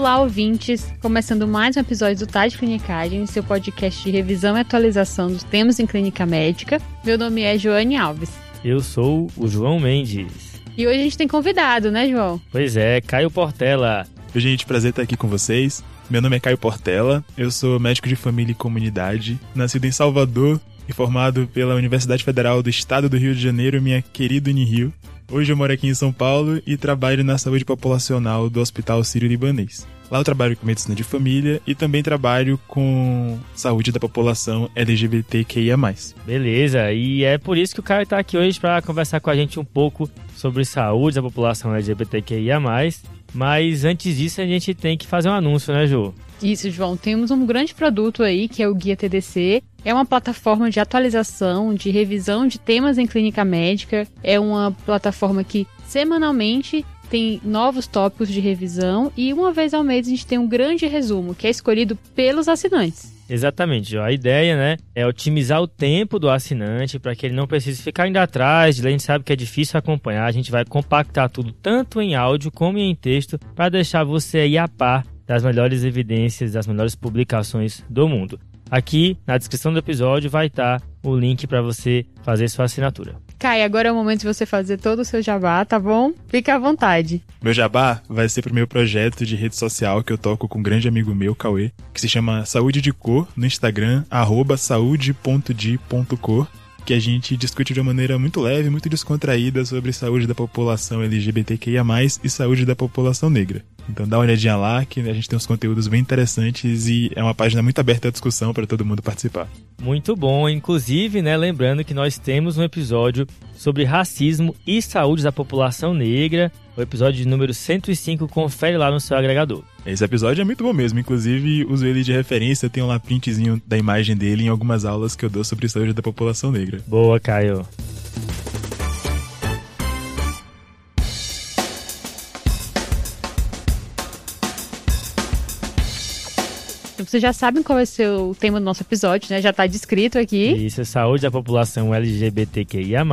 Olá, ouvintes! Começando mais um episódio do TAD Clinicagem, seu podcast de revisão e atualização dos temas em clínica médica. Meu nome é Joane Alves. Eu sou o João Mendes. E hoje a gente tem convidado, né, João? Pois é, Caio Portela. Oi, gente, prazer estar aqui com vocês. Meu nome é Caio Portela, eu sou médico de família e comunidade, nascido em Salvador e formado pela Universidade Federal do Estado do Rio de Janeiro, minha querida Unirio. Hoje eu moro aqui em São Paulo e trabalho na saúde populacional do Hospital Sírio-Libanês. Lá eu trabalho com medicina de família e também trabalho com saúde da população LGBTQIA+. Beleza, e é por isso que o Caio está aqui hoje para conversar com a gente um pouco sobre saúde da população LGBTQIA+. Mas antes disso a gente tem que fazer um anúncio, né, Ju? Isso, João. Temos um grande produto aí, que é o Guia TDC. É uma plataforma de atualização, de revisão de temas em clínica médica. É uma plataforma que semanalmente tem novos tópicos de revisão e uma vez ao mês a gente tem um grande resumo que é escolhido pelos assinantes. Exatamente, a ideia, né, é otimizar o tempo do assinante para que ele não precise ficar indo atrás, a gente sabe que é difícil acompanhar, a gente vai compactar tudo tanto em áudio como em texto para deixar você aí a par das melhores evidências, das melhores publicações do mundo. Aqui na descrição do episódio vai estar o link para você fazer sua assinatura. Kai, agora é o momento de você fazer todo o seu jabá, tá bom? Fica à vontade. Meu jabá vai ser pro meu projeto de rede social que eu toco com um grande amigo meu, Cauê, que se chama Saúde de Cor, no Instagram, arroba saúde.de.cor que a gente discute de uma maneira muito leve, muito descontraída sobre saúde da população LGBTQIA+, e saúde da população negra. Então dá uma olhadinha lá, que a gente tem uns conteúdos bem interessantes e é uma página muito aberta à discussão para todo mundo participar. Muito bom, inclusive, né, lembrando que nós temos um episódio sobre racismo e saúde da população negra, o episódio número 105, confere lá no seu agregador. Esse episódio é muito bom mesmo, inclusive uso ele de referência, tem um lá printzinho da imagem dele em algumas aulas que eu dou sobre saúde da população negra. Boa, Caio. Vocês já sabem qual vai ser o tema do nosso episódio, né? Já tá descrito aqui. Isso, é saúde da população LGBTQIA+.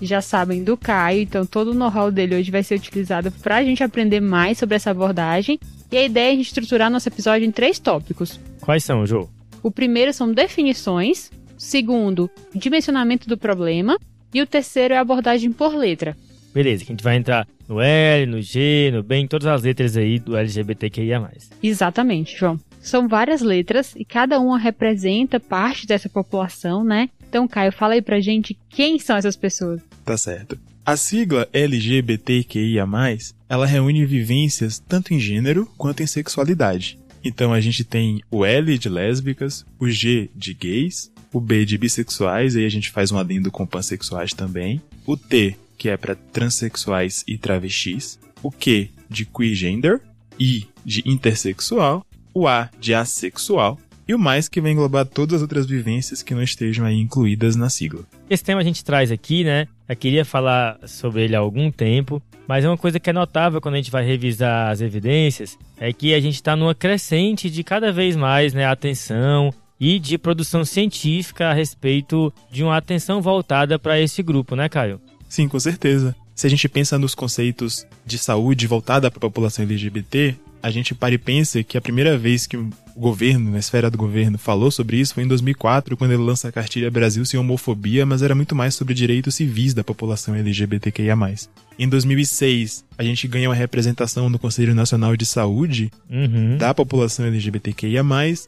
Já sabem do Caio, então todo o know-how dele hoje vai ser utilizado pra gente aprender mais sobre essa abordagem. E a ideia é a gente estruturar nosso episódio em três tópicos. Quais são, Jô? O primeiro são definições, o segundo, dimensionamento do problema, e o terceiro é a abordagem por letra. Beleza, que a gente vai entrar no L, no G, no B, em todas as letras aí do LGBTQIA+. Exatamente, João. São várias letras e cada uma representa parte dessa população, né? Então, Caio, fala aí pra gente quem são essas pessoas. Tá certo. A sigla LGBTQIA+, ela reúne vivências tanto em gênero quanto em sexualidade. Então a gente tem o L de lésbicas, o G de gays, o B de bissexuais, aí a gente faz um adendo com pansexuais também, o T, que é para transexuais e travestis, o Q de queer I de intersexual o A de assexual e o mais que vai englobar todas as outras vivências que não estejam aí incluídas na sigla. Esse tema a gente traz aqui, né? Eu queria falar sobre ele há algum tempo, mas é uma coisa que é notável quando a gente vai revisar as evidências, é que a gente está numa crescente de cada vez mais né, atenção e de produção científica a respeito de uma atenção voltada para esse grupo, né, Caio? Sim, com certeza. Se a gente pensa nos conceitos de saúde voltada para a população LGBT, a gente para e pensa que a primeira vez que o governo, na esfera do governo, falou sobre isso foi em 2004, quando ele lança a cartilha Brasil sem homofobia, mas era muito mais sobre direitos civis da população LGBTQIA+. Em 2006, a gente ganha uma representação no Conselho Nacional de Saúde uhum. da população LGBTQIA+,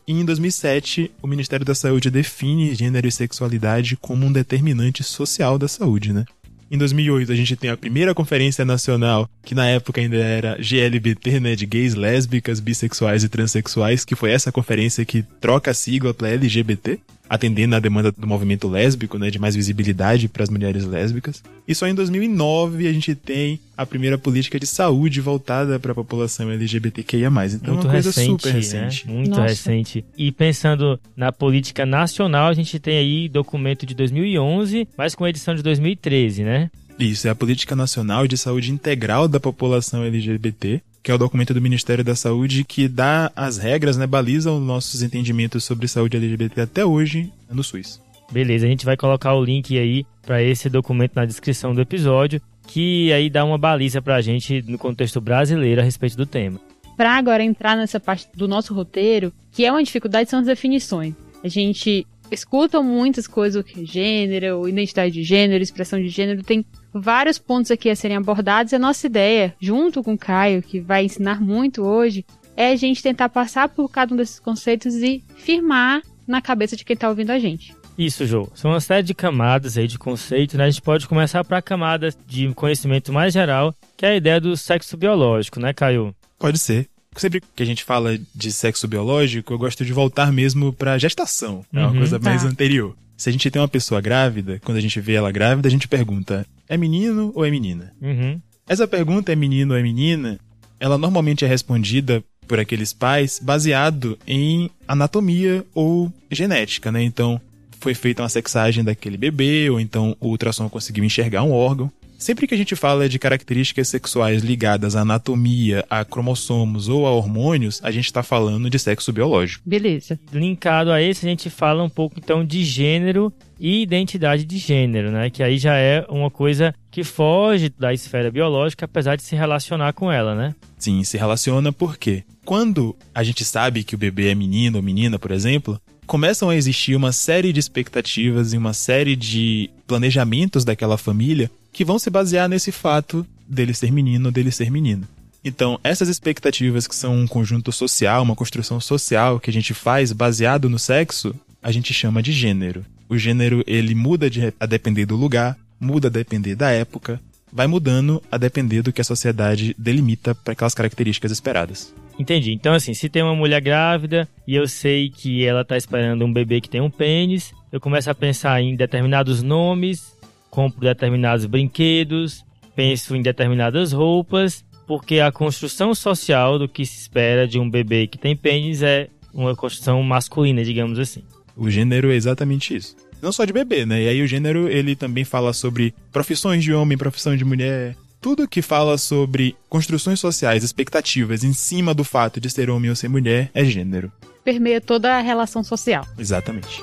e em 2007, o Ministério da Saúde define gênero e sexualidade como um determinante social da saúde, né? Em 2008, a gente tem a primeira conferência nacional, que na época ainda era GLBT, né, de gays, lésbicas, bissexuais e transexuais, que foi essa conferência que troca a sigla para LGBT atendendo à demanda do movimento lésbico, né, de mais visibilidade para as mulheres lésbicas. E só em 2009 a gente tem a primeira política de saúde voltada para a população LGBTQIA+. Então Muito é uma coisa recente, super recente. Né? Muito Nossa. recente. E pensando na política nacional, a gente tem aí documento de 2011, mas com edição de 2013, né? Isso, é a Política Nacional de Saúde Integral da População LGBT, que é o documento do Ministério da Saúde que dá as regras, né, baliza os nossos entendimentos sobre saúde LGBT até hoje no SUS. Beleza, a gente vai colocar o link aí para esse documento na descrição do episódio, que aí dá uma baliza pra gente no contexto brasileiro a respeito do tema. para agora entrar nessa parte do nosso roteiro, que é uma dificuldade, são as definições. A gente escuta muitas coisas, o que é gênero, identidade de gênero, expressão de gênero, tem vários pontos aqui a serem abordados. E a nossa ideia, junto com o Caio, que vai ensinar muito hoje, é a gente tentar passar por cada um desses conceitos e firmar na cabeça de quem está ouvindo a gente. Isso, Jô. São uma série de camadas aí de conceitos, né? A gente pode começar para a camada de conhecimento mais geral, que é a ideia do sexo biológico, né, Caio? Pode ser. Sempre que a gente fala de sexo biológico, eu gosto de voltar mesmo para gestação. É uma uhum, coisa mais tá. anterior. Se a gente tem uma pessoa grávida, quando a gente vê ela grávida, a gente pergunta: é menino ou é menina? Uhum. Essa pergunta é menino ou é menina? Ela normalmente é respondida por aqueles pais baseado em anatomia ou genética, né? Então, foi feita uma sexagem daquele bebê, ou então o ultrassom conseguiu enxergar um órgão. Sempre que a gente fala de características sexuais ligadas à anatomia, a cromossomos ou a hormônios, a gente está falando de sexo biológico. Beleza. Linkado a esse, a gente fala um pouco então de gênero e identidade de gênero, né? Que aí já é uma coisa que foge da esfera biológica, apesar de se relacionar com ela, né? Sim, se relaciona porque quando a gente sabe que o bebê é menino ou menina, por exemplo, começam a existir uma série de expectativas e uma série de planejamentos daquela família que vão se basear nesse fato dele ser menino ou dele ser menina. Então, essas expectativas que são um conjunto social, uma construção social que a gente faz baseado no sexo, a gente chama de gênero. O gênero ele muda de, a depender do lugar, muda a depender da época, vai mudando a depender do que a sociedade delimita para aquelas características esperadas. Entendi. Então, assim, se tem uma mulher grávida e eu sei que ela tá esperando um bebê que tem um pênis, eu começo a pensar em determinados nomes, compro determinados brinquedos, penso em determinadas roupas, porque a construção social do que se espera de um bebê que tem pênis é uma construção masculina, digamos assim. O gênero é exatamente isso. Não só de bebê, né? E aí o gênero, ele também fala sobre profissões de homem, profissão de mulher, tudo que fala sobre construções sociais, expectativas em cima do fato de ser homem ou ser mulher é gênero. Permeia toda a relação social. Exatamente.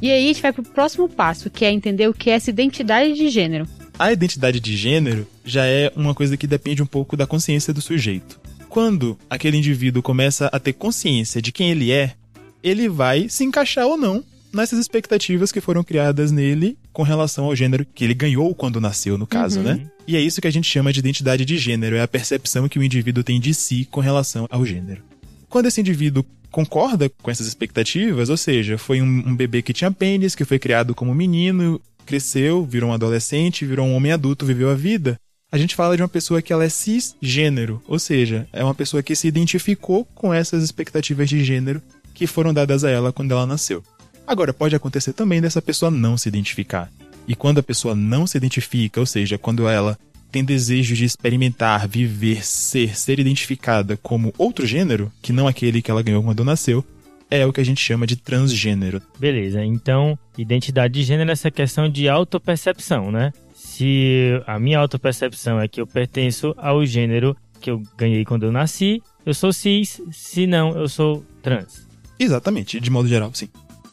E aí a gente vai pro próximo passo, que é entender o que é essa identidade de gênero. A identidade de gênero já é uma coisa que depende um pouco da consciência do sujeito. Quando aquele indivíduo começa a ter consciência de quem ele é, ele vai se encaixar ou não nessas expectativas que foram criadas nele com relação ao gênero que ele ganhou quando nasceu, no caso, uhum. né? E é isso que a gente chama de identidade de gênero, é a percepção que o indivíduo tem de si com relação ao gênero. Quando esse indivíduo concorda com essas expectativas, ou seja, foi um, um bebê que tinha pênis, que foi criado como menino, cresceu, virou um adolescente, virou um homem adulto, viveu a vida, a gente fala de uma pessoa que ela é cisgênero, ou seja, é uma pessoa que se identificou com essas expectativas de gênero que foram dadas a ela quando ela nasceu. Agora, pode acontecer também dessa pessoa não se identificar. E quando a pessoa não se identifica, ou seja, quando ela tem desejo de experimentar, viver, ser, ser identificada como outro gênero, que não aquele que ela ganhou quando nasceu, é o que a gente chama de transgênero. Beleza, então identidade de gênero é essa questão de autopercepção, né? Se a minha autopercepção é que eu pertenço ao gênero que eu ganhei quando eu nasci, eu sou cis, se não, eu sou trans. Exatamente, de modo geral, sim.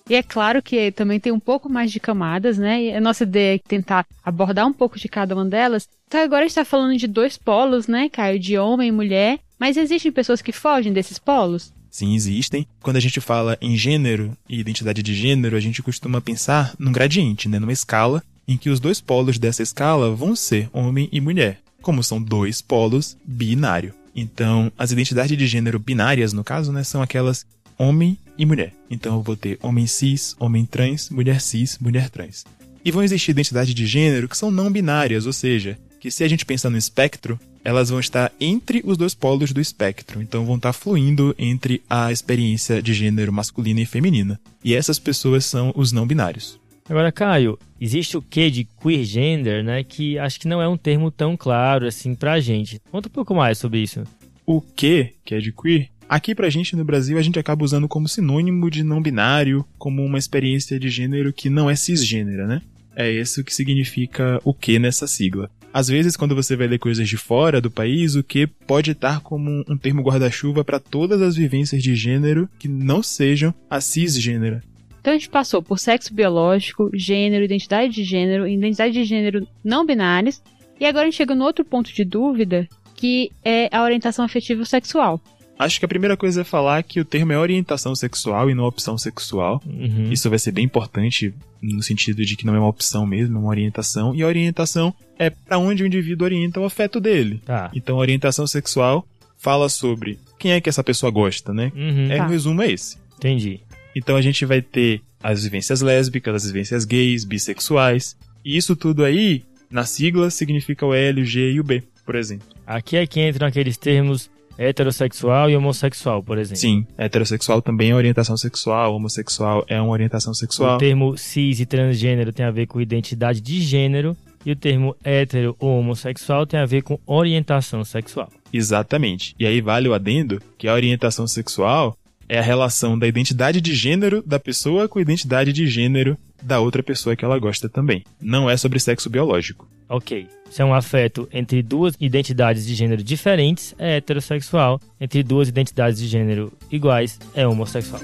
E é claro que também tem um pouco mais de camadas, né? E a nossa ideia é tentar abordar um pouco de cada uma delas. Então agora a gente está falando de dois polos, né, Caio? De homem e mulher. Mas existem pessoas que fogem desses polos? Sim, existem. Quando a gente fala em gênero e identidade de gênero, a gente costuma pensar num gradiente, né? Numa escala em que os dois polos dessa escala vão ser homem e mulher, como são dois polos binário. Então, as identidades de gênero binárias, no caso, né, são aquelas homem e mulher. Então eu vou ter homem cis, homem trans, mulher cis, mulher trans. E vão existir identidades de gênero que são não binárias, ou seja, que se a gente pensar no espectro, elas vão estar entre os dois polos do espectro, então vão estar fluindo entre a experiência de gênero masculina e feminina. E essas pessoas são os não binários. Agora, Caio, existe o que de queer gender, né, que acho que não é um termo tão claro assim pra gente. Conta um pouco mais sobre isso. O que, que é de queer, Aqui pra gente no Brasil a gente acaba usando como sinônimo de não binário, como uma experiência de gênero que não é cisgênera, né? É isso que significa o que nessa sigla. Às vezes, quando você vai ler coisas de fora do país, o que pode estar como um termo guarda-chuva para todas as vivências de gênero que não sejam a cisgênera. Então a gente passou por sexo biológico, gênero, identidade de gênero, identidade de gênero não binários, e agora a gente chega no outro ponto de dúvida, que é a orientação afetiva sexual. Acho que a primeira coisa é falar que o termo é orientação sexual e não opção sexual. Uhum. Isso vai ser bem importante no sentido de que não é uma opção mesmo, é uma orientação. E a orientação é para onde o indivíduo orienta o afeto dele. Tá. Então, a orientação sexual fala sobre quem é que essa pessoa gosta, né? Uhum. É, Tá. o resumo é esse. Entendi. Então a gente vai ter as vivências lésbicas, as vivências gays, bissexuais. E isso tudo aí, na sigla, significa o L, o G e o B, por exemplo. Aqui é que entram aqueles termos heterossexual e homossexual, por exemplo. Sim, heterossexual também é orientação sexual, homossexual é uma orientação sexual. O termo cis e transgênero tem a ver com identidade de gênero e o termo hétero ou homossexual tem a ver com orientação sexual. Exatamente. E aí vale o adendo que a orientação sexual é a relação da identidade de gênero da pessoa com a identidade de gênero da outra pessoa que ela gosta também. Não é sobre sexo biológico. Ok. Se é um afeto entre duas identidades de gênero diferentes, é heterossexual. Entre duas identidades de gênero iguais, é homossexual.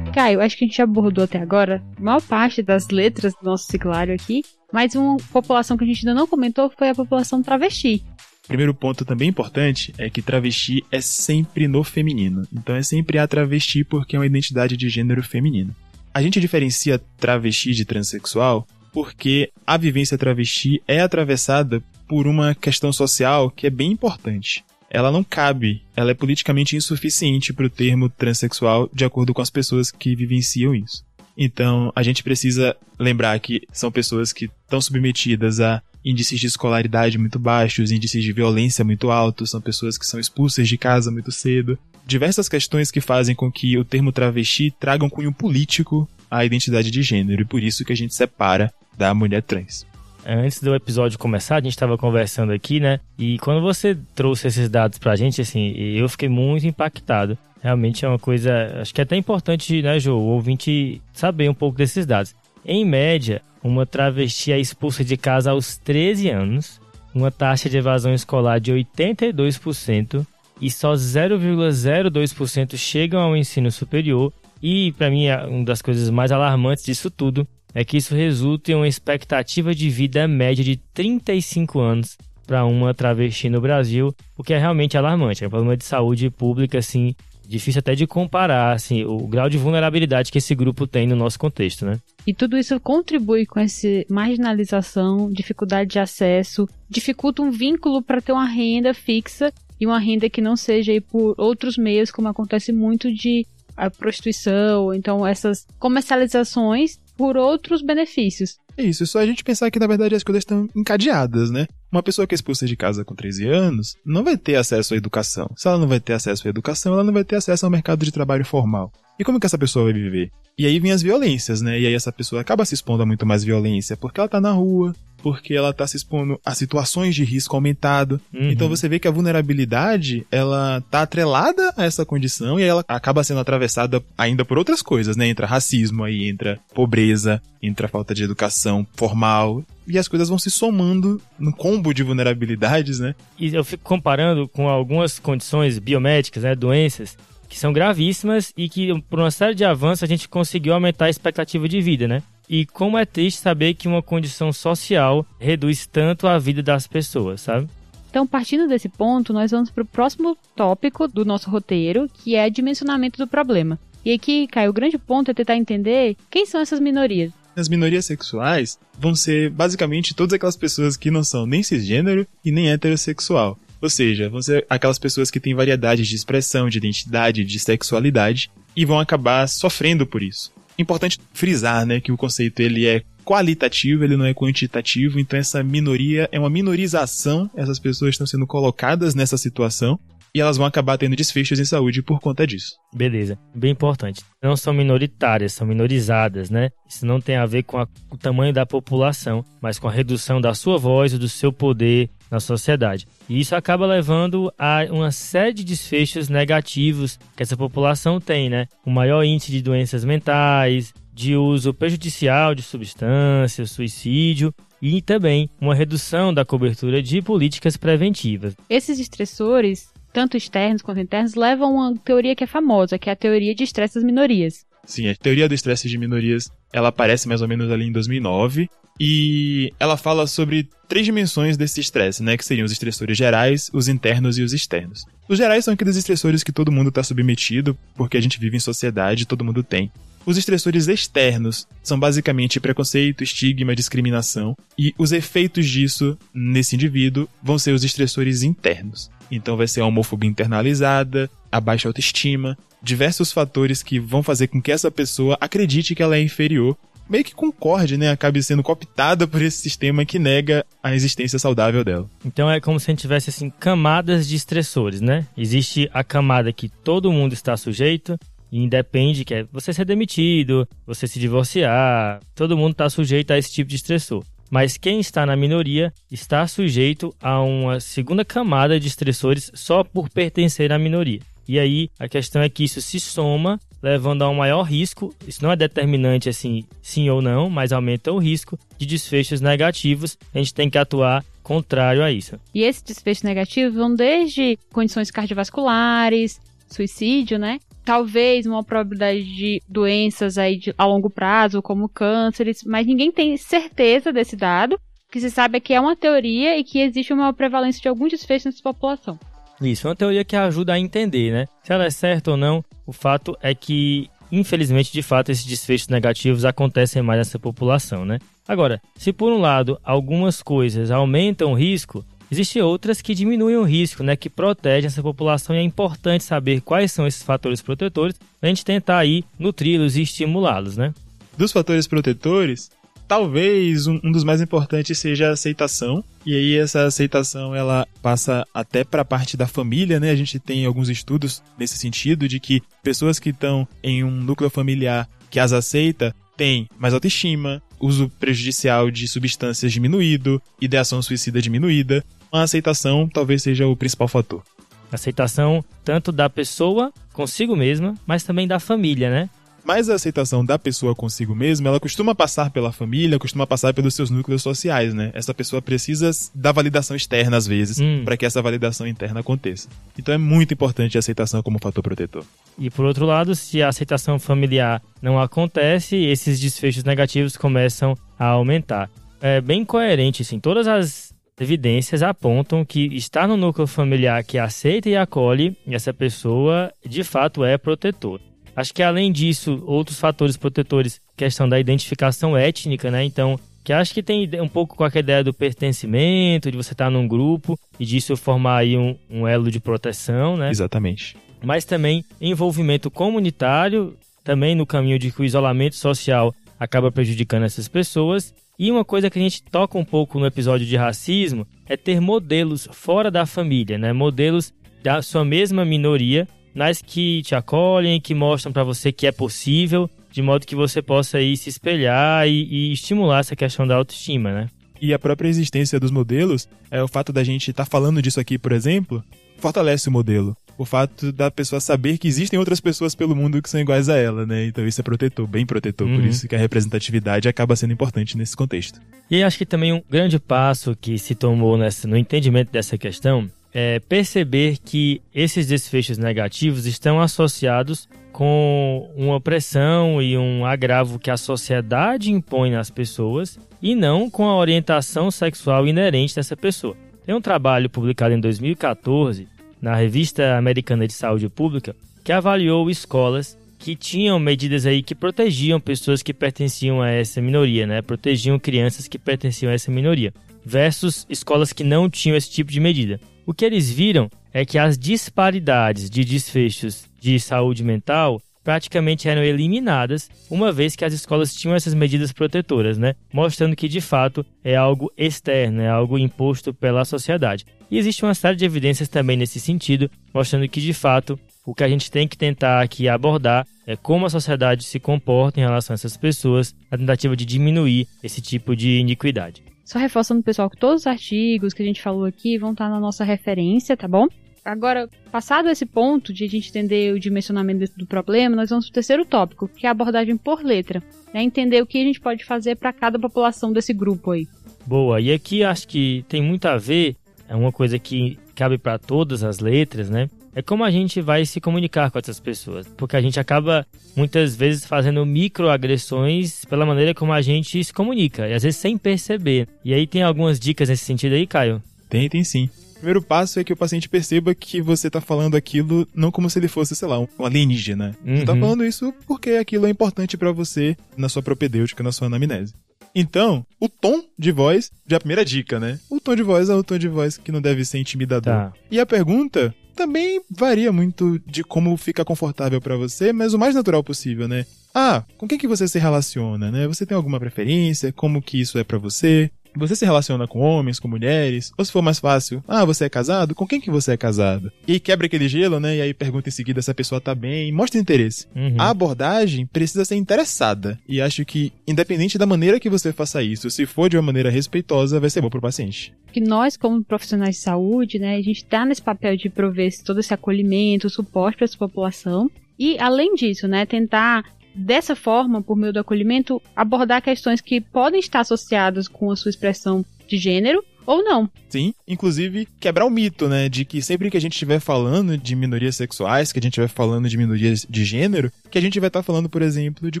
Caio, acho que a gente abordou até agora a maior parte das letras do nosso ciclário aqui, mas uma população que a gente ainda não comentou foi a população travesti. Primeiro ponto também importante é que travesti é sempre no feminino. Então é sempre a travesti porque é uma identidade de gênero feminino. A gente diferencia travesti de transexual porque a vivência travesti é atravessada por uma questão social que é bem importante. Ela não cabe, ela é politicamente insuficiente para o termo transexual de acordo com as pessoas que vivenciam isso. Então, a gente precisa lembrar que são pessoas que estão submetidas a índices de escolaridade muito baixos, índices de violência muito altos, são pessoas que são expulsas de casa muito cedo. Diversas questões que fazem com que o termo travesti traga um cunho político à identidade de gênero, e por isso que a gente separa da mulher trans. Antes do episódio começar, a gente estava conversando aqui, né? E quando você trouxe esses dados pra gente, assim, eu fiquei muito impactado. Realmente é uma coisa, acho que é até importante, né, Jô, o ouvinte saber um pouco desses dados. Em média, uma travesti é expulsa de casa aos 13 anos, uma taxa de evasão escolar de 82% e só 0,02% chegam ao ensino superior. E para mim, é uma das coisas mais alarmantes disso tudo é que isso resulta em uma expectativa de vida média de 35 anos para uma travesti no Brasil, o que é realmente alarmante. É um problema de saúde pública, assim, difícil até de comparar, assim, o grau de vulnerabilidade que esse grupo tem no nosso contexto, né? E tudo isso contribui com essa marginalização, dificuldade de acesso, dificulta um vínculo para ter uma renda fixa e uma renda que não seja aí por outros meios, como acontece muito de a prostituição, então essas comercializações por outros benefícios. É isso, é só a gente pensar que na verdade as coisas estão encadeadas, né? Uma pessoa que é expulsa de casa com 13 anos não vai ter acesso à educação. Se ela não vai ter acesso à educação, ela não vai ter acesso ao mercado de trabalho formal. E como que essa pessoa vai viver? E aí vem as violências, né? E aí essa pessoa acaba se expondo a muito mais violência porque ela tá na rua, porque ela tá se expondo a situações de risco aumentado. Uhum. Então você vê que a vulnerabilidade, ela tá atrelada a essa condição e ela acaba sendo atravessada ainda por outras coisas, né? Entra racismo aí, entra pobreza, entra falta de educação formal. E as coisas vão se somando no combo de vulnerabilidades, né? E eu fico comparando com algumas condições biomédicas, né, doenças, que são gravíssimas e que, por uma série de avanços, a gente conseguiu aumentar a expectativa de vida, né? E como é triste saber que uma condição social reduz tanto a vida das pessoas, sabe? Então, partindo desse ponto, nós vamos para o próximo tópico do nosso roteiro, que é dimensionamento do problema. E aqui, Caio, o grande ponto é tentar entender quem são essas minorias. As minorias sexuais vão ser basicamente todas aquelas pessoas que não são nem cisgênero e nem heterossexual. Ou seja, vão ser aquelas pessoas que têm variedades de expressão, de identidade, de sexualidade e vão acabar sofrendo por isso. Importante frisar, né, que o conceito ele é qualitativo, ele não é quantitativo, então essa minoria é uma minorização, essas pessoas estão sendo colocadas nessa situação e elas vão acabar tendo desfechos em saúde por conta disso. Beleza, bem importante. Não são minoritárias, são minorizadas, né? Isso não tem a ver com a- o tamanho da população, mas com a redução da sua voz do seu poder na sociedade. E isso acaba levando a uma série de desfechos negativos que essa população tem, né? O maior índice de doenças mentais, de uso prejudicial de substâncias, suicídio e também uma redução da cobertura de políticas preventivas. Esses estressores, tanto externos quanto internos, levam a uma teoria que é famosa, que é a teoria de estresse das minorias. Sim, a teoria do estresse de minorias, ela aparece mais ou menos ali em 2009 e ela fala sobre três dimensões desse estresse, né, que seriam os estressores gerais, os internos e os externos. Os gerais são aqueles estressores que todo mundo está submetido, porque a gente vive em sociedade, todo mundo tem. Os estressores externos são basicamente preconceito, estigma, discriminação, e os efeitos disso nesse indivíduo vão ser os estressores internos. Então vai ser a homofobia internalizada, a baixa autoestima, diversos fatores que vão fazer com que essa pessoa acredite que ela é inferior meio que concorde, né? Acabe sendo cooptada por esse sistema que nega a existência saudável dela. Então é como se a gente tivesse assim camadas de estressores, né? Existe a camada que todo mundo está sujeito, e independe que é você ser demitido, você se divorciar, todo mundo está sujeito a esse tipo de estressor. Mas quem está na minoria está sujeito a uma segunda camada de estressores só por pertencer à minoria. E aí a questão é que isso se soma, levando a um maior risco. Isso não é determinante assim, sim ou não, mas aumenta o risco de desfechos negativos. A gente tem que atuar contrário a isso. E esses desfechos negativos vão desde condições cardiovasculares, suicídio, né? talvez uma probabilidade de doenças aí de, a longo prazo, como cânceres, mas ninguém tem certeza desse dado. O que se sabe é que é uma teoria e que existe uma prevalência de algum desfecho nessa população. Isso, é uma teoria que ajuda a entender, né? Se ela é certa ou não, o fato é que, infelizmente, de fato, esses desfechos negativos acontecem mais nessa população, né? Agora, se por um lado algumas coisas aumentam o risco, Existem outras que diminuem o risco, né, que protegem essa população e é importante saber quais são esses fatores protetores para a gente tentar aí nutri-los e estimulá-los, né? Dos fatores protetores, talvez um, um, dos mais importantes seja a aceitação. E aí essa aceitação ela passa até para a parte da família, né? A gente tem alguns estudos nesse sentido de que pessoas que estão em um núcleo familiar que as aceita têm mais autoestima, uso prejudicial de substâncias diminuído, ideação suicida diminuída, a aceitação talvez seja o principal fator. Aceitação tanto da pessoa consigo mesma, mas também da família, né? Mas a aceitação da pessoa consigo mesma, ela costuma passar pela família, costuma passar pelos seus núcleos sociais, né? Essa pessoa precisa da validação externa às vezes, hum. para que essa validação interna aconteça. Então é muito importante a aceitação como fator protetor. E por outro lado, se a aceitação familiar não acontece, esses desfechos negativos começam a aumentar. É bem coerente, assim, todas as evidências apontam que estar no núcleo familiar que aceita e acolhe essa pessoa de fato é protetor. Acho que além disso, outros fatores protetores, questão da identificação étnica, né? Então, que acho que tem um pouco com a ideia do pertencimento, de você estar num grupo e disso formar aí um, um elo de proteção, né? Exatamente. Mas também envolvimento comunitário, também no caminho de que o isolamento social acaba prejudicando essas pessoas e uma coisa que a gente toca um pouco no episódio de racismo é ter modelos fora da família, né? Modelos da sua mesma minoria, mas que te acolhem, que mostram para você que é possível, de modo que você possa aí se espelhar e, e estimular essa questão da autoestima, né? E a própria existência dos modelos, é o fato da gente estar tá falando disso aqui, por exemplo, fortalece o modelo o fato da pessoa saber que existem outras pessoas pelo mundo que são iguais a ela, né? Então isso é protetor, bem protetor, uhum. por isso que a representatividade acaba sendo importante nesse contexto. E acho que também um grande passo que se tomou nessa, no entendimento dessa questão é perceber que esses desfechos negativos estão associados com uma pressão e um agravo que a sociedade impõe nas pessoas e não com a orientação sexual inerente dessa pessoa. Tem um trabalho publicado em 2014 na Revista Americana de Saúde Pública, que avaliou escolas que tinham medidas aí que protegiam pessoas que pertenciam a essa minoria, né? Protegiam crianças que pertenciam a essa minoria, versus escolas que não tinham esse tipo de medida. O que eles viram é que as disparidades de desfechos de saúde mental praticamente eram eliminadas, uma vez que as escolas tinham essas medidas protetoras, né? Mostrando que de fato é algo externo, é algo imposto pela sociedade. E existe uma série de evidências também nesse sentido, mostrando que de fato o que a gente tem que tentar aqui abordar é como a sociedade se comporta em relação a essas pessoas, na tentativa de diminuir esse tipo de iniquidade. Só reforçando, pessoal, que todos os artigos que a gente falou aqui vão estar na nossa referência, tá bom? Agora, passado esse ponto de a gente entender o dimensionamento do problema, nós vamos para o terceiro tópico, que é a abordagem por letra. Né? Entender o que a gente pode fazer para cada população desse grupo aí. Boa, e aqui acho que tem muito a ver, é uma coisa que cabe para todas as letras, né? É como a gente vai se comunicar com essas pessoas, porque a gente acaba muitas vezes fazendo microagressões pela maneira como a gente se comunica, e às vezes sem perceber. E aí tem algumas dicas nesse sentido aí, Caio? Tem, tem sim. O primeiro passo é que o paciente perceba que você tá falando aquilo não como se ele fosse, sei lá, um alienígena. Uhum. Você tá uhum. falando isso porque aquilo é importante para você na sua propedêutica, na sua anamnese. Então, o tom de voz, já a primeira dica, né? O tom de voz é o tom de voz que não deve ser intimidador. Tá. E a pergunta também varia muito de como fica confortável para você, mas o mais natural possível, né? Ah, com quem que você se relaciona, né? Você tem alguma preferência? Como que isso é para você? Você se relaciona com homens, com mulheres? Ou se for mais fácil, ah, você é casado? Com quem que você é casado? E quebra aquele gelo, né? E aí pergunta em seguida se a pessoa tá bem, mostra interesse. Uhum. A abordagem precisa ser interessada. E acho que, independente da maneira que você faça isso, se for de uma maneira respeitosa, vai ser bom pro paciente. Que nós, como profissionais de saúde, né, a gente tá nesse papel de prover todo esse acolhimento, suporte para essa população. E, além disso, né, tentar dessa forma, por meio do acolhimento, abordar questões que podem estar associadas com a sua expressão de gênero ou não. Sim, inclusive quebrar o mito, né, de que sempre que a gente estiver falando de minorias sexuais, que a gente estiver falando de minorias de gênero, que a gente vai estar falando, por exemplo, de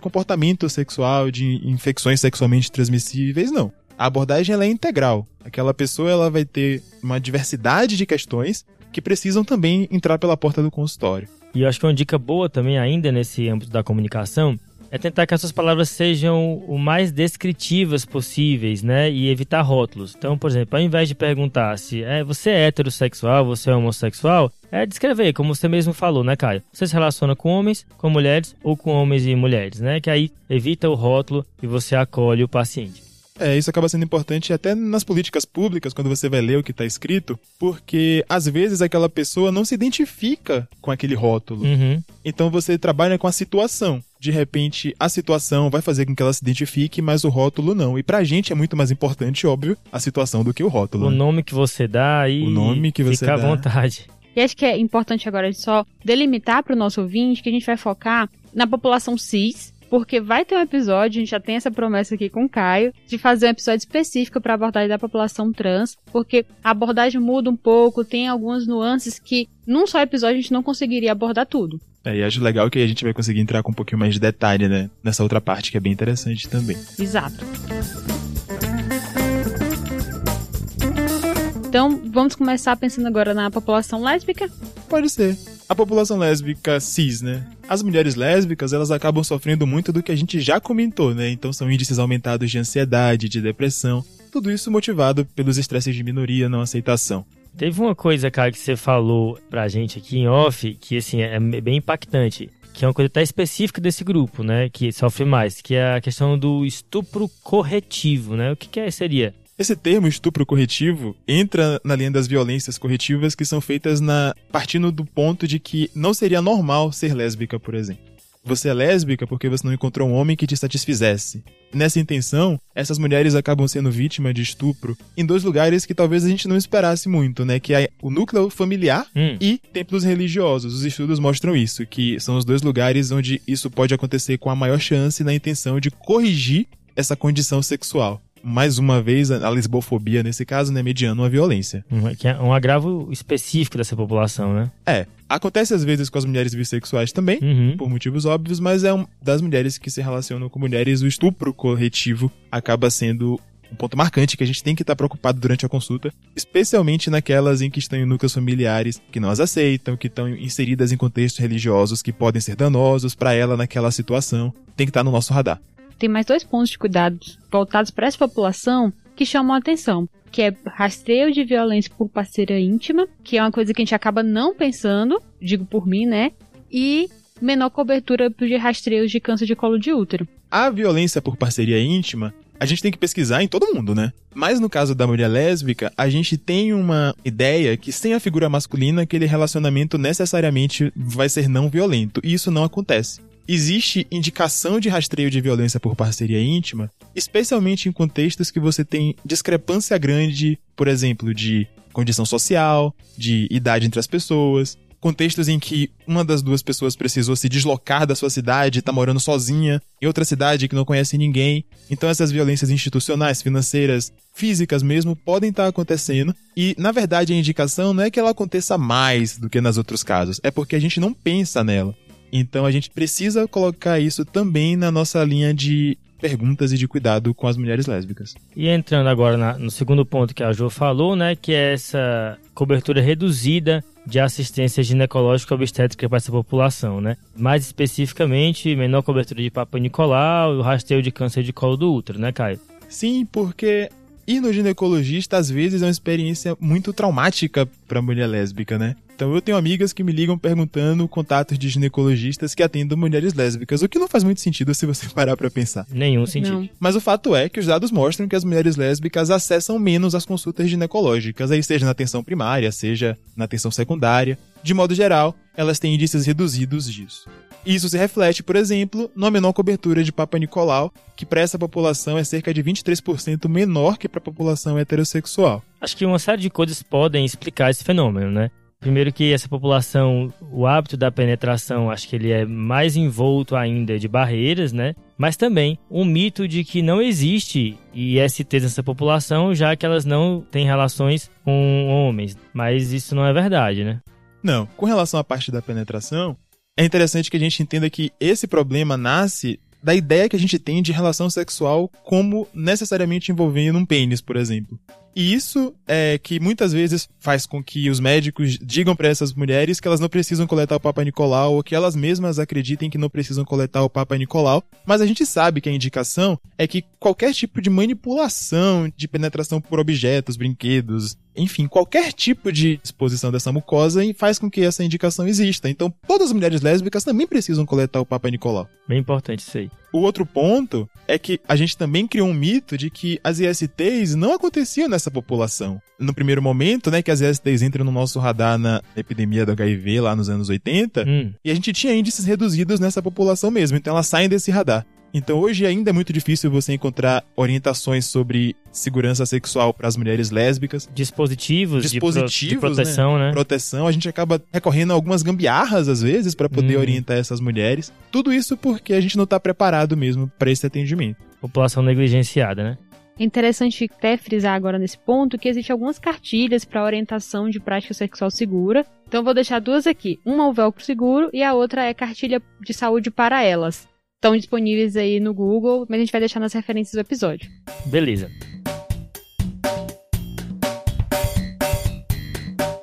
comportamento sexual, de infecções sexualmente transmissíveis, não. A abordagem ela é integral. Aquela pessoa ela vai ter uma diversidade de questões que precisam também entrar pela porta do consultório. E eu acho que uma dica boa também ainda nesse âmbito da comunicação é tentar que as suas palavras sejam o mais descritivas possíveis, né? E evitar rótulos. Então, por exemplo, ao invés de perguntar se é, você é heterossexual, você é homossexual, é descrever, como você mesmo falou, né, Caio? Você se relaciona com homens, com mulheres ou com homens e mulheres, né? Que aí evita o rótulo e você acolhe o paciente. É, isso acaba sendo importante até nas políticas públicas, quando você vai ler o que está escrito, porque às vezes aquela pessoa não se identifica com aquele rótulo. Uhum. Então você trabalha com a situação. De repente, a situação vai fazer com que ela se identifique, mas o rótulo não. E pra gente é muito mais importante, óbvio, a situação do que o rótulo. O né? nome que você dá e o nome que você fica dá. à vontade. E acho que é importante agora só delimitar para o nosso ouvinte que a gente vai focar na população cis, porque vai ter um episódio, a gente já tem essa promessa aqui com o Caio, de fazer um episódio específico para abordagem da população trans, porque a abordagem muda um pouco, tem algumas nuances que num só episódio a gente não conseguiria abordar tudo. É, e acho legal que a gente vai conseguir entrar com um pouquinho mais de detalhe, né? Nessa outra parte que é bem interessante também. Exato. Então, vamos começar pensando agora na população lésbica? Pode ser a população lésbica cis, né? As mulheres lésbicas, elas acabam sofrendo muito do que a gente já comentou, né? Então são índices aumentados de ansiedade, de depressão, tudo isso motivado pelos estresses de minoria, não aceitação. Teve uma coisa, cara, que você falou pra gente aqui em off, que assim, é bem impactante que é uma coisa até específica desse grupo, né, que sofre mais, que é a questão do estupro corretivo, né? O que, que é, seria? Esse termo estupro corretivo entra na linha das violências corretivas que são feitas na partindo do ponto de que não seria normal ser lésbica, por exemplo. Você é lésbica porque você não encontrou um homem que te satisfizesse. Nessa intenção, essas mulheres acabam sendo vítimas de estupro em dois lugares que talvez a gente não esperasse muito, né? Que é o núcleo familiar hum. e templos religiosos. Os estudos mostram isso, que são os dois lugares onde isso pode acontecer com a maior chance na intenção de corrigir essa condição sexual mais uma vez, a lesbofobia, nesse caso, né, mediando a violência. Um, que é um agravo específico dessa população, né? É. Acontece às vezes com as mulheres bissexuais também, uhum. por motivos óbvios, mas é um, das mulheres que se relacionam com mulheres, o estupro corretivo acaba sendo um ponto marcante que a gente tem que estar preocupado durante a consulta, especialmente naquelas em que estão em núcleos familiares que não as aceitam, que estão inseridas em contextos religiosos que podem ser danosos para ela naquela situação. Tem que estar no nosso radar tem mais dois pontos de cuidados voltados para essa população que chamam a atenção, que é rastreio de violência por parceira íntima, que é uma coisa que a gente acaba não pensando, digo por mim, né? E menor cobertura de rastreios de câncer de colo de útero. A violência por parceria íntima, a gente tem que pesquisar em todo mundo, né? Mas no caso da mulher lésbica, a gente tem uma ideia que sem a figura masculina, aquele relacionamento necessariamente vai ser não violento. E isso não acontece existe indicação de rastreio de violência por parceria íntima, especialmente em contextos que você tem discrepância grande, por exemplo, de condição social, de idade entre as pessoas, contextos em que uma das duas pessoas precisou se deslocar da sua cidade, tá morando sozinha em outra cidade que não conhece ninguém. Então essas violências institucionais, financeiras, físicas mesmo, podem estar tá acontecendo. E, na verdade, a indicação não é que ela aconteça mais do que nos outros casos, é porque a gente não pensa nela. Então a gente precisa colocar isso também na nossa linha de perguntas e de cuidado com as mulheres lésbicas. E entrando agora na, no segundo ponto que a Jo falou, né, que é essa cobertura reduzida de assistência ginecológica obstétrica para essa população, né? Mais especificamente, menor cobertura de Papa Nicolau o rasteio de câncer de colo do útero, né, Caio? Sim, porque ir no ginecologista às vezes é uma experiência muito traumática para a mulher lésbica, né? Então eu tenho amigas que me ligam perguntando contatos de ginecologistas que atendam mulheres lésbicas, o que não faz muito sentido se você parar para pensar. Nenhum sentido. Não. Mas o fato é que os dados mostram que as mulheres lésbicas acessam menos as consultas ginecológicas, aí seja na atenção primária, seja na atenção secundária. De modo geral, elas têm índices reduzidos disso. Isso se reflete, por exemplo, na menor cobertura de Papa Nicolau, que para essa população é cerca de 23% menor que para a população heterossexual. Acho que uma série de coisas podem explicar esse fenômeno, né? Primeiro que essa população, o hábito da penetração, acho que ele é mais envolto ainda de barreiras, né? Mas também um mito de que não existe ISTs nessa população, já que elas não têm relações com homens. Mas isso não é verdade, né? Não. Com relação à parte da penetração, é interessante que a gente entenda que esse problema nasce da ideia que a gente tem de relação sexual como necessariamente envolvendo um pênis, por exemplo. E isso é que muitas vezes faz com que os médicos digam para essas mulheres que elas não precisam coletar o Papa Nicolau ou que elas mesmas acreditem que não precisam coletar o Papa Nicolau. Mas a gente sabe que a indicação é que qualquer tipo de manipulação, de penetração por objetos, brinquedos, enfim, qualquer tipo de exposição dessa mucosa faz com que essa indicação exista. Então, todas as mulheres lésbicas também precisam coletar o Papa Nicolau. Bem importante isso aí. O outro ponto é que a gente também criou um mito de que as ISTs não aconteciam nessa população. No primeiro momento, né, que as ISTs entram no nosso radar na epidemia do HIV lá nos anos 80, hum. e a gente tinha índices reduzidos nessa população mesmo, então elas saem desse radar. Então hoje ainda é muito difícil você encontrar orientações sobre segurança sexual para as mulheres lésbicas. Dispositivos, Dispositivos de, pro, de proteção, né? né? Proteção. A gente acaba recorrendo a algumas gambiarras às vezes para poder hum. orientar essas mulheres. Tudo isso porque a gente não está preparado mesmo para esse atendimento. População negligenciada, né? É interessante até frisar agora nesse ponto que existem algumas cartilhas para orientação de prática sexual segura. Então vou deixar duas aqui. Uma é o velcro seguro e a outra é cartilha de saúde para elas estão disponíveis aí no Google, mas a gente vai deixar nas referências do episódio. Beleza.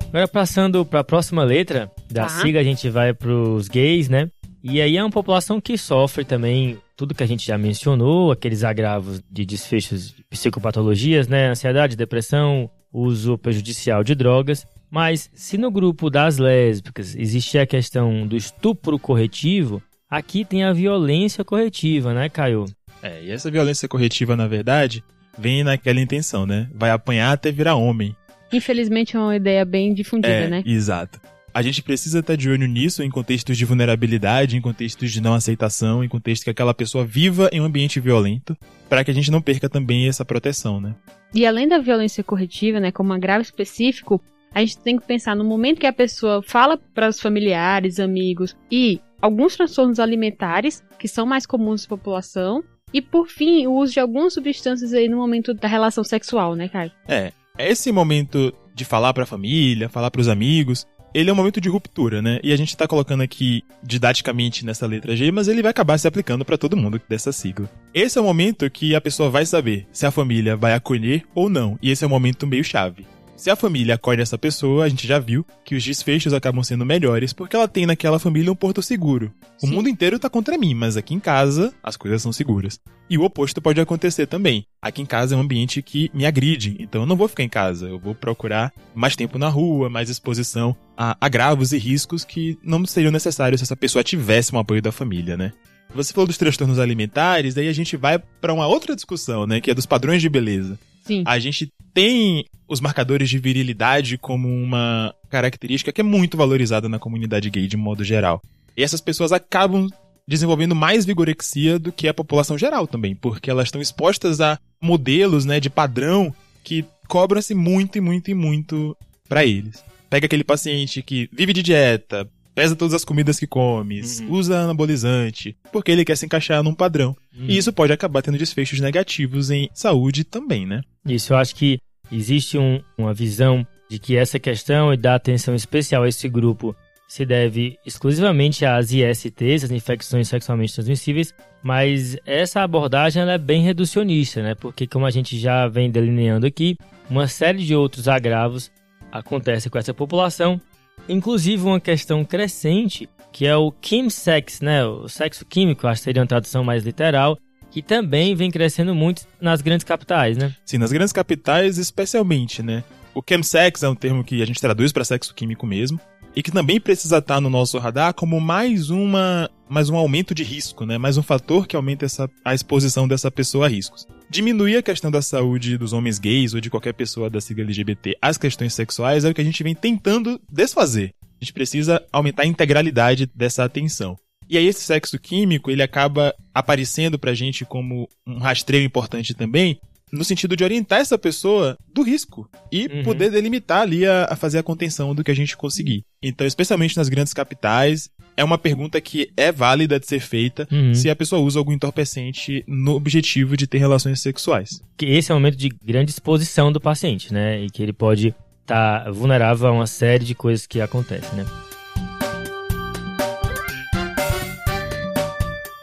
Agora passando para a próxima letra da tá. sigla, a gente vai para os gays, né? E aí é uma população que sofre também tudo que a gente já mencionou, aqueles agravos de desfechos de psicopatologias, né? Ansiedade, depressão, uso prejudicial de drogas. Mas se no grupo das lésbicas existe a questão do estupro corretivo, Aqui tem a violência corretiva, né, Caio? É, e essa violência corretiva, na verdade, vem naquela intenção, né? Vai apanhar até virar homem. Infelizmente é uma ideia bem difundida, é, né? Exato. A gente precisa estar de olho nisso em contextos de vulnerabilidade, em contextos de não aceitação, em contexto que aquela pessoa viva em um ambiente violento, para que a gente não perca também essa proteção, né? E além da violência corretiva, né, como agravo específico, a gente tem que pensar no momento que a pessoa fala para os familiares, amigos e alguns transtornos alimentares, que são mais comuns na população, e por fim, o uso de algumas substâncias aí no momento da relação sexual, né, Caio? É, esse momento de falar para a família, falar para os amigos, ele é um momento de ruptura, né? E a gente tá colocando aqui didaticamente nessa letra G, mas ele vai acabar se aplicando para todo mundo dessa sigla. Esse é o momento que a pessoa vai saber se a família vai acolher ou não, e esse é o momento meio chave. Se a família acolhe essa pessoa, a gente já viu que os desfechos acabam sendo melhores porque ela tem naquela família um porto seguro. O Sim. mundo inteiro tá contra mim, mas aqui em casa as coisas são seguras. E o oposto pode acontecer também. Aqui em casa é um ambiente que me agride, então eu não vou ficar em casa, eu vou procurar mais tempo na rua, mais exposição a agravos e riscos que não seriam necessários se essa pessoa tivesse um apoio da família, né? Você falou dos transtornos alimentares, daí a gente vai para uma outra discussão, né, que é dos padrões de beleza. Sim. A gente tem os marcadores de virilidade como uma característica que é muito valorizada na comunidade gay de modo geral. E essas pessoas acabam desenvolvendo mais vigorexia do que a população geral também, porque elas estão expostas a modelos, né, de padrão que cobram-se muito e muito e muito para eles. pega aquele paciente que vive de dieta, pesa todas as comidas que come, Uhum. usa anabolizante, porque ele quer se encaixar num padrão. E isso pode acabar tendo desfechos negativos em saúde também, né? Isso, eu acho que existe um- uma visão de que essa questão e dar atenção especial a esse grupo se deve exclusivamente às ISTs, as infecções sexualmente transmissíveis, mas essa abordagem é bem reducionista, né? Porque como a gente já vem delineando aqui, uma série de outros agravos acontece com essa população, inclusive uma questão crescente que é o chemsex, né? O sexo químico, acho que seria uma tradução mais literal, que também vem crescendo muito nas grandes capitais, né? Sim, nas grandes capitais especialmente, né? O chemsex é um termo que a gente traduz para sexo químico mesmo, e que também precisa estar no nosso radar como mais uma mais um aumento de risco, né? Mais um fator que aumenta essa, a exposição dessa pessoa a riscos. Diminuir a questão da saúde dos homens gays ou de qualquer pessoa da sigla LGBT às questões sexuais é o que a gente vem tentando desfazer. A gente precisa aumentar a integralidade dessa atenção. E aí esse sexo químico, ele acaba aparecendo pra gente como um rastreio importante também, no sentido de orientar essa pessoa do risco e Uhum. poder delimitar ali a, a fazer a contenção do que a gente conseguir. Então, especialmente nas grandes capitais, é uma pergunta que é válida de ser feita Uhum. se a pessoa usa algum entorpecente no objetivo de ter relações sexuais. que esse é um momento de grande exposição do paciente, né? E que ele pode estar vulnerável a uma série de coisas que acontecem, né?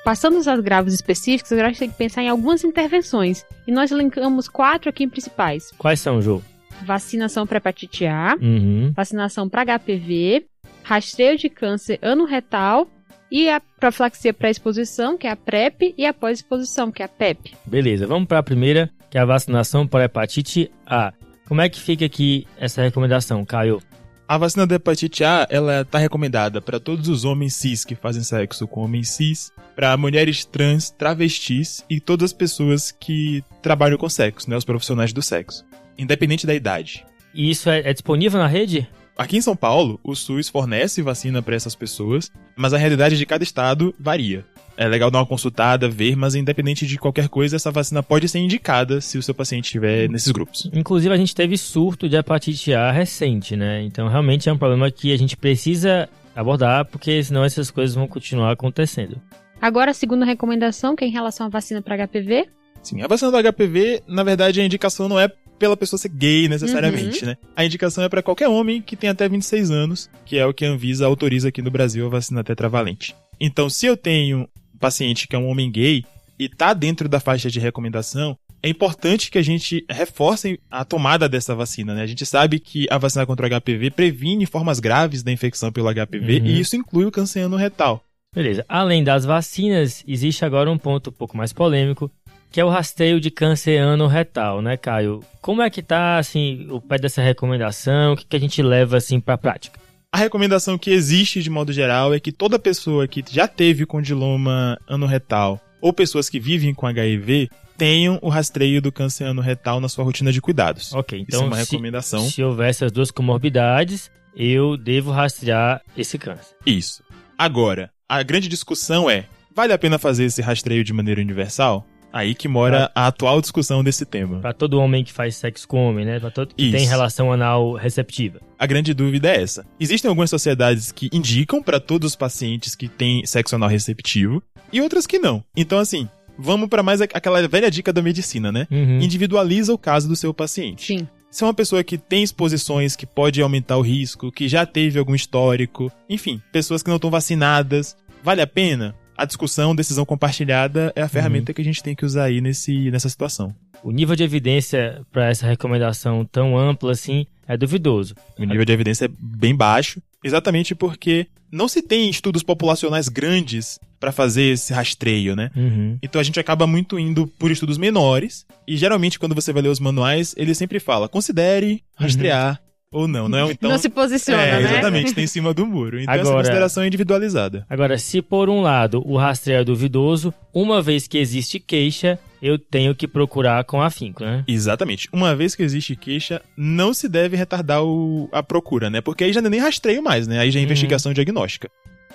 Passando aos agravos específicos, agora a gente tem que pensar em algumas intervenções. E nós elencamos quatro aqui principais: Quais são, Jô? vacinação para hepatite A, Uhum. vacinação para HPV, rastreio de câncer anorretal e a profilaxia pré-exposição, que é a PrEP, e a pós-exposição, que é a PEP. Beleza, vamos para a primeira, que é a vacinação para hepatite A. Como é que fica aqui essa recomendação, Caio? A vacina da hepatite A, ela tá recomendada para todos os homens cis que fazem sexo com homens cis, para mulheres trans, travestis e todas as pessoas que trabalham com sexo, né, os profissionais do sexo, independente da idade. E isso é, é disponível na rede? Aqui em São Paulo, o SUS fornece vacina para essas pessoas, mas a realidade de cada estado varia. É legal dar uma consultada, ver, mas independente de qualquer coisa, essa vacina pode ser indicada se o seu paciente estiver nesses grupos. Inclusive, a gente teve surto de hepatite A recente, né? Então, realmente é um problema que a gente precisa abordar, porque senão essas coisas vão continuar acontecendo. Agora, a segunda recomendação, que é em relação à vacina para HPV. Sim, a vacina do HPV, na verdade, a indicação não é pela pessoa ser gay necessariamente, né? A indicação é para qualquer homem que tem até 26 anos, que é o que a Anvisa autoriza aqui no Brasil a vacina tetravalente. Então, se eu tenho um paciente que é um homem gay e tá dentro da faixa de recomendação, é importante que a gente reforce a tomada dessa vacina, né? A gente sabe que a vacina contra o HPV previne formas graves da infecção pelo HPV Uhum. e isso inclui o câncer anorretal. Beleza. Além das vacinas, existe agora um ponto um pouco mais polêmico, que é o rastreio de câncer anorretal, né, Caio? Como é que tá, assim, o pé dessa recomendação? O que, que a gente leva, assim, pra prática? A recomendação que existe de modo geral é que toda pessoa que já teve condiloma anorretal ou pessoas que vivem com HIV tenham o rastreio do câncer anorretal na sua rotina de cuidados. Ok, Isso é então uma se, recomendação. se houver essas duas comorbidades, eu devo rastrear esse câncer. Isso. Agora, a grande discussão é: vale a pena fazer esse rastreio de maneira universal? Aí que mora a atual discussão desse tema. Pra todo homem que faz sexo com homem, né? Pra todo que Isso. tem relação anal receptiva. A grande dúvida é essa. Existem algumas sociedades que indicam para todos os pacientes que têm sexo anal receptivo e outras que não. Então, assim, vamos para mais aquela velha dica da medicina, né? Uhum. Individualiza o caso do seu paciente. Sim. Se é uma pessoa que tem exposições que pode aumentar o risco, que já teve algum histórico, enfim, pessoas que não estão vacinadas, vale a pena? A discussão, decisão compartilhada é a ferramenta que a gente tem que usar aí nesse, nessa situação. O nível de evidência para essa recomendação tão ampla assim é duvidoso. O nível de evidência é bem baixo, exatamente porque não se tem estudos populacionais grandes para fazer esse rastreio, né? Uhum. Então a gente acaba muito indo por estudos menores, e geralmente quando você vai ler os manuais, ele sempre fala: considere rastrear ou não, não é? Então, não se posiciona, é, né? exatamente, tem em cima do muro. Então essa Agora- consideração é individualizada. Agora, se por um lado o rastreio é duvidoso, uma vez que existe queixa, eu tenho que procurar com afinco, né? Exatamente. Uma vez que existe queixa, não se deve retardar o- a procura, né? Porque aí já não é nem rastreio mais, né? Aí já é Uhum. investigação diagnóstica.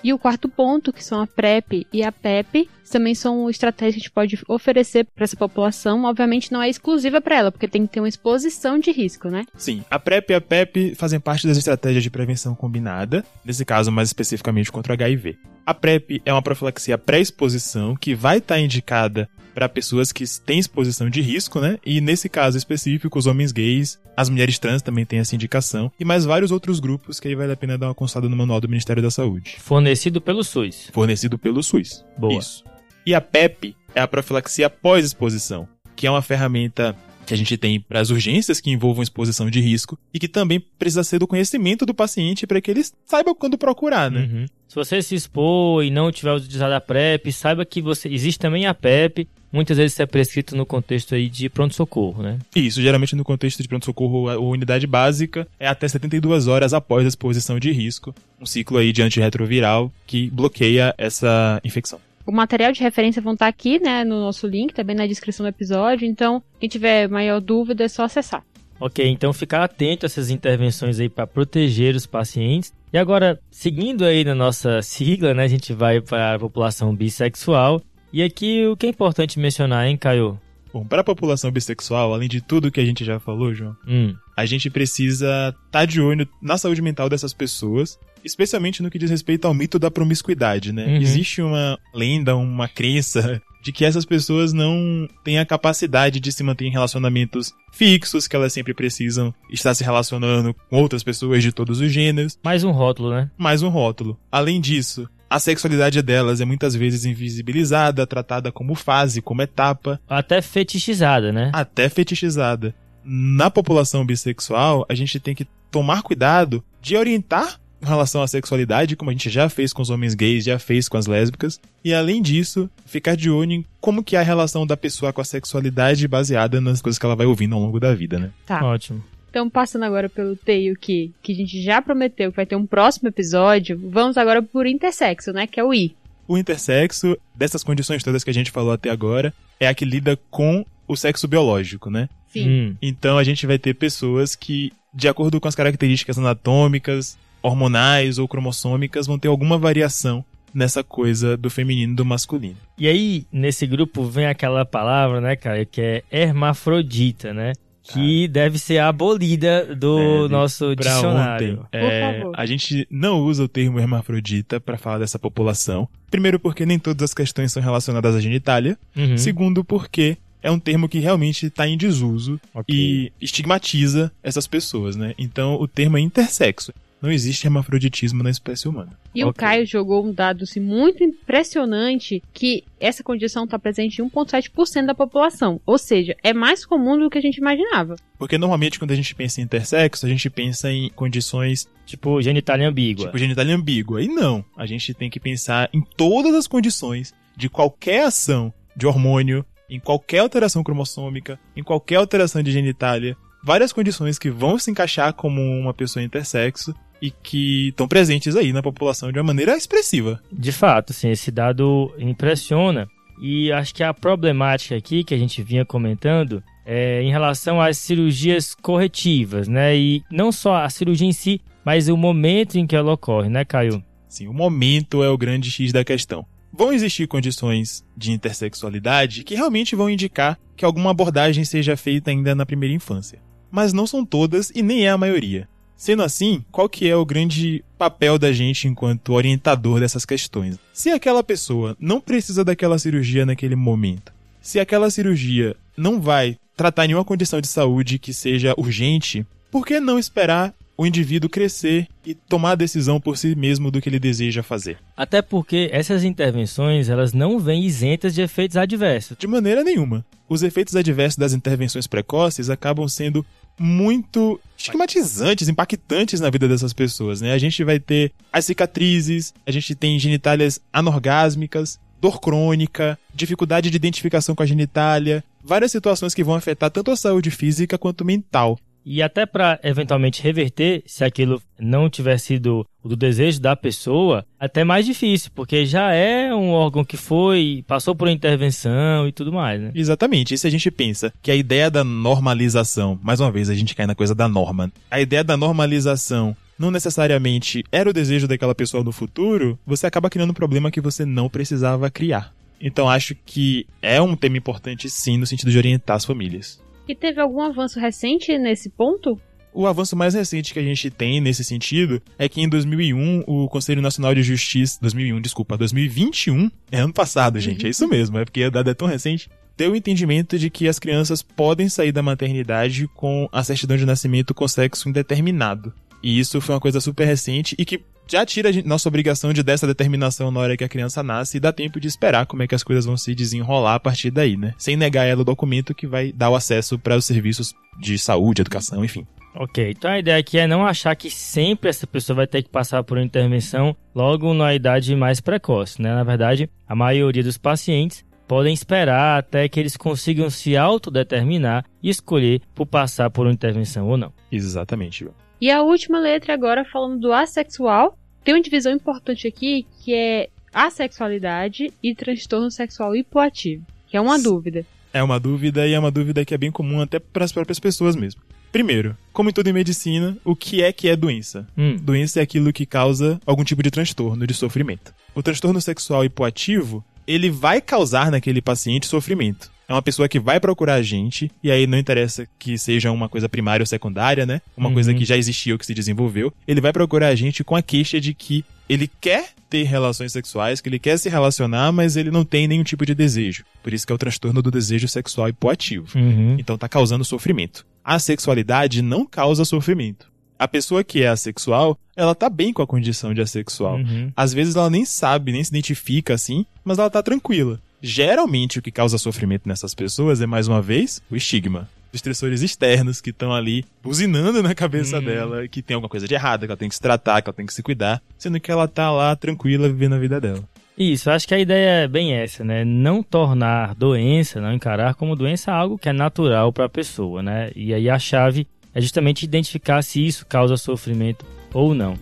E o quarto ponto, que são a PrEP e a PEP, também são estratégias que a gente pode oferecer para essa população. Obviamente não é exclusiva para ela, porque tem que ter uma exposição de risco, né? Sim, a PrEP e a PEP fazem parte das estratégias de prevenção combinada, nesse caso mais especificamente contra HIV. A PrEP é uma profilaxia pré-exposição que vai estar tá indicada para pessoas que têm exposição de risco, né? E nesse caso específico, os homens gays, as mulheres trans também têm essa indicação, e mais vários outros grupos que aí vale a pena dar uma consultada no manual do Ministério da Saúde. Fornecido pelo SUS. Fornecido pelo SUS. Boa. Isso. E a PEP é a profilaxia pós-exposição, que é uma ferramenta que a gente tem para as urgências que envolvam exposição de risco e que também precisa ser do conhecimento do paciente para que ele saiba quando procurar, né? Uhum. Se você se expor e não tiver utilizado a PrEP, saiba que você existe também a PEP. Muitas vezes isso é prescrito no contexto aí de pronto-socorro, né? Isso, geralmente no contexto de pronto-socorro ou unidade básica, é até 72 horas após a exposição de risco, um ciclo aí de antirretroviral que bloqueia essa infecção. O material de referência vão estar aqui, né, no nosso link, também na descrição do episódio. Então, quem tiver maior dúvida é só acessar. Ok, então ficar atento a essas intervenções aí para proteger os pacientes. E agora, seguindo aí na nossa sigla, né, a gente vai para a população bissexual. E aqui o que é importante mencionar, hein, Caio? Bom, para a população bissexual, além de tudo que a gente já falou, João, hum. A gente precisa estar tá de olho na saúde mental dessas pessoas especialmente no que diz respeito ao mito da promiscuidade, né? Uhum. Existe uma lenda, uma crença de que essas pessoas não têm a capacidade de se manter em relacionamentos fixos, que elas sempre precisam estar se relacionando com outras pessoas de todos os gêneros. Mais um rótulo, né? Mais um rótulo. Além disso, a sexualidade delas é muitas vezes invisibilizada, tratada como fase, como etapa. Até fetichizada, né? Até fetichizada. Na população bissexual, a gente tem que tomar cuidado de orientar em relação à sexualidade, como a gente já fez com os homens gays, já fez com as lésbicas. E além disso, ficar de olho em como que é a relação da pessoa com a sexualidade baseada nas coisas que ela vai ouvindo ao longo da vida, né? Tá. Ótimo. Então, passando agora pelo teio que, que a gente já prometeu que vai ter um próximo episódio, vamos agora por intersexo, né? Que é o I. O intersexo, dessas condições todas que a gente falou até agora, é a que lida com o sexo biológico, né? Sim. Hum. Então a gente vai ter pessoas que, de acordo com as características anatômicas, hormonais ou cromossômicas vão ter alguma variação nessa coisa do feminino e do masculino. E aí, nesse grupo vem aquela palavra, né, cara, que é hermafrodita, né? Que ah. deve ser abolida do nosso dicionário. É, a gente não usa o termo hermafrodita para falar dessa população. Primeiro, porque nem todas as questões são relacionadas à genitália. Uhum. Segundo, porque é um termo que realmente está em desuso okay. e estigmatiza essas pessoas, né? Então, o termo é intersexo não existe hermafroditismo na espécie humana. E okay. o Caio jogou um dado assim, muito impressionante que essa condição está presente em 1,7% da população. Ou seja, é mais comum do que a gente imaginava. Porque normalmente quando a gente pensa em intersexo, a gente pensa em condições tipo genitália ambígua. Tipo genitália ambígua. E não, a gente tem que pensar em todas as condições de qualquer ação de hormônio, em qualquer alteração cromossômica, em qualquer alteração de genitália, várias condições que vão se encaixar como uma pessoa intersexo e que estão presentes aí na população de uma maneira expressiva. De fato, sim, esse dado impressiona. E acho que a problemática aqui que a gente vinha comentando é em relação às cirurgias corretivas, né? E não só a cirurgia em si, mas o momento em que ela ocorre, né, Caio? Sim, o momento é o grande X da questão. Vão existir condições de intersexualidade que realmente vão indicar que alguma abordagem seja feita ainda na primeira infância. Mas não são todas e nem é a maioria. Sendo assim, qual que é o grande papel da gente enquanto orientador dessas questões? Se aquela pessoa não precisa daquela cirurgia naquele momento, se aquela cirurgia não vai tratar nenhuma condição de saúde que seja urgente, por que não esperar o indivíduo crescer e tomar a decisão por si mesmo do que ele deseja fazer. Até porque essas intervenções, elas não vêm isentas de efeitos adversos. De maneira nenhuma. Os efeitos adversos das intervenções precoces acabam sendo muito estigmatizantes, impactantes na vida dessas pessoas, né? A gente vai ter as cicatrizes, a gente tem genitálias anorgásmicas, dor crônica, dificuldade de identificação com a genitália, várias situações que vão afetar tanto a saúde física quanto mental. E até para eventualmente reverter, se aquilo não tiver sido do desejo da pessoa, até mais difícil, porque já é um órgão que foi, passou por intervenção e tudo mais, né? Exatamente. E se a gente pensa que a ideia da normalização, mais uma vez a gente cai na coisa da norma, a ideia da normalização não necessariamente era o desejo daquela pessoa no futuro, você acaba criando um problema que você não precisava criar. Então acho que é um tema importante sim no sentido de orientar as famílias. E teve algum avanço recente nesse ponto? O avanço mais recente que a gente tem nesse sentido é que em 2001 o Conselho Nacional de Justiça, 2001, desculpa, 2021, é ano passado, gente, é isso mesmo, é porque a data é tão recente, deu o entendimento de que as crianças podem sair da maternidade com a certidão de nascimento com sexo indeterminado. E isso foi uma coisa super recente e que já tira a nossa obrigação de dessa determinação na hora que a criança nasce e dá tempo de esperar como é que as coisas vão se desenrolar a partir daí, né? Sem negar ela o documento que vai dar o acesso para os serviços de saúde, educação, enfim. Ok, então a ideia aqui é não achar que sempre essa pessoa vai ter que passar por uma intervenção logo na idade mais precoce, né? Na verdade, a maioria dos pacientes podem esperar até que eles consigam se autodeterminar e escolher por passar por uma intervenção ou não. Exatamente. E a última letra agora falando do assexual, tem uma divisão importante aqui que é assexualidade e transtorno sexual hipoativo, que é uma dúvida. É uma dúvida e é uma dúvida que é bem comum até para as próprias pessoas mesmo. Primeiro, como em tudo em medicina, o que é que é doença? Hum. Doença é aquilo que causa algum tipo de transtorno, de sofrimento. O transtorno sexual hipoativo, ele vai causar naquele paciente sofrimento. É uma pessoa que vai procurar a gente, e aí não interessa que seja uma coisa primária ou secundária, né? Uma Uhum. coisa que já existia ou que se desenvolveu. Ele vai procurar a gente com a queixa de que ele quer ter relações sexuais, que ele quer se relacionar, mas ele não tem nenhum tipo de desejo. Por isso que é o transtorno do desejo sexual hipoativo. Uhum. Então tá causando sofrimento. A sexualidade não causa sofrimento. A pessoa que é assexual, ela tá bem com a condição de assexual. Uhum. Às vezes ela nem sabe, nem se identifica assim, mas ela tá tranquila. Geralmente o que causa sofrimento nessas pessoas é, mais uma vez, o estigma. Os estressores externos que estão ali buzinando na cabeça Hum. dela, que tem alguma coisa de errada, que ela tem que se tratar, que ela tem que se cuidar, sendo que ela tá lá tranquila vivendo a vida dela. Isso, acho que a ideia é bem essa, né? Não tornar doença, não encarar como doença algo que é natural para a pessoa, né? E aí a chave é justamente identificar se isso causa sofrimento ou não.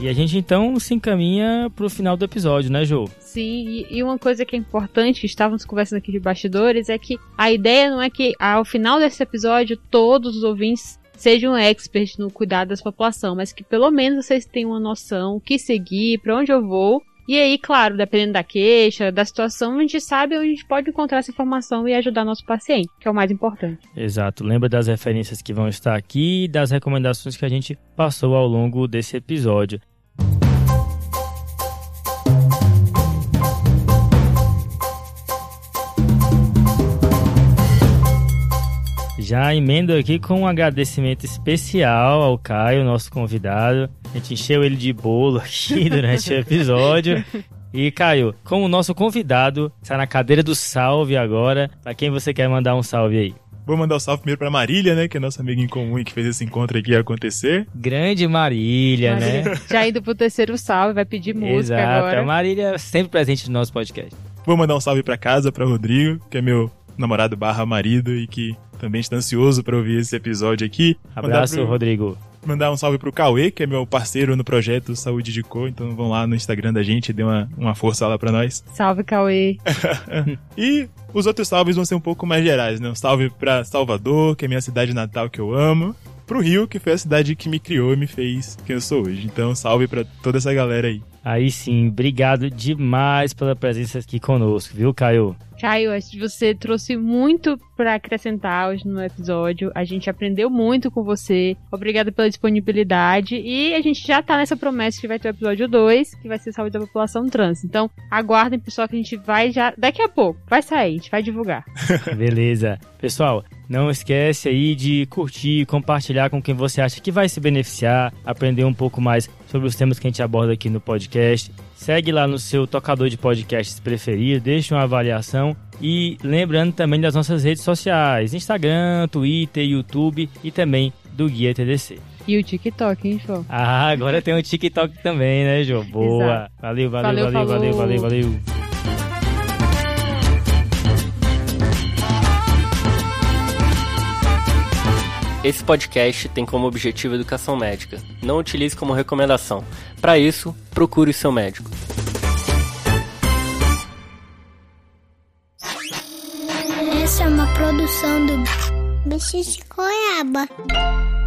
E a gente então se encaminha pro final do episódio, né, Jô? Sim, e, uma coisa que é importante, que estávamos conversando aqui de bastidores, é que a ideia não é que ao final desse episódio todos os ouvintes sejam experts no cuidado dessa população, mas que pelo menos vocês tenham uma noção o que seguir, para onde eu vou. E aí, claro, dependendo da queixa, da situação, a gente sabe onde a gente pode encontrar essa informação e ajudar nosso paciente, que é o mais importante. Exato. Lembra das referências que vão estar aqui e das recomendações que a gente passou ao longo desse episódio. Já emendo aqui com um agradecimento especial ao Caio, nosso convidado. A gente encheu ele de bolo aqui durante o episódio. E Caio, como nosso convidado, está na cadeira do salve agora. Para quem você quer mandar um salve aí? Vou mandar o um salve primeiro pra Marília, né, que é nossa amiga em comum e que fez esse encontro aqui acontecer. Grande Marília, né? Já indo pro terceiro salve, vai pedir música Exato. agora. A Marília é sempre presente no nosso podcast. Vou mandar um salve pra casa, pra Rodrigo, que é meu namorado barra marido e que também está ansioso pra ouvir esse episódio aqui. Abraço, pro- Rodrigo. Mandar um salve pro Cauê, que é meu parceiro no projeto Saúde de Cor, então vão lá no Instagram da gente, dê uma, uma força lá pra nós. Salve, Cauê. E os outros salves vão ser um pouco mais gerais, né? Um salve pra Salvador, que é minha cidade natal que eu amo. Pro Rio, que foi a cidade que me criou e me fez quem eu sou hoje. Então, salve pra toda essa galera aí. Aí sim, obrigado demais pela presença aqui conosco, viu, Caio? Caio, acho que você trouxe muito para acrescentar hoje no episódio. A gente aprendeu muito com você. Obrigada pela disponibilidade. E a gente já tá nessa promessa que vai ter o episódio 2, que vai ser saúde da população trans. Então, aguardem, pessoal, que a gente vai já. Daqui a pouco. Vai sair, a gente vai divulgar. Beleza. Pessoal, não esquece aí de curtir, compartilhar com quem você acha que vai se beneficiar, aprender um pouco mais sobre os temas que a gente aborda aqui no podcast. Segue lá no seu tocador de podcasts preferido, deixa uma avaliação e lembrando também das nossas redes sociais, Instagram, Twitter, YouTube e também do Guia TDC. E o TikTok, hein, João? Ah, agora tem o TikTok também, né, Jô? Boa. Valeu, valeu, Valeu, valeu, valeu, valeu, valeu. Esse podcast tem como objetivo educação médica. Não utilize como recomendação. Para isso, procure seu médico. Essa é uma produção do bicho de goiaba.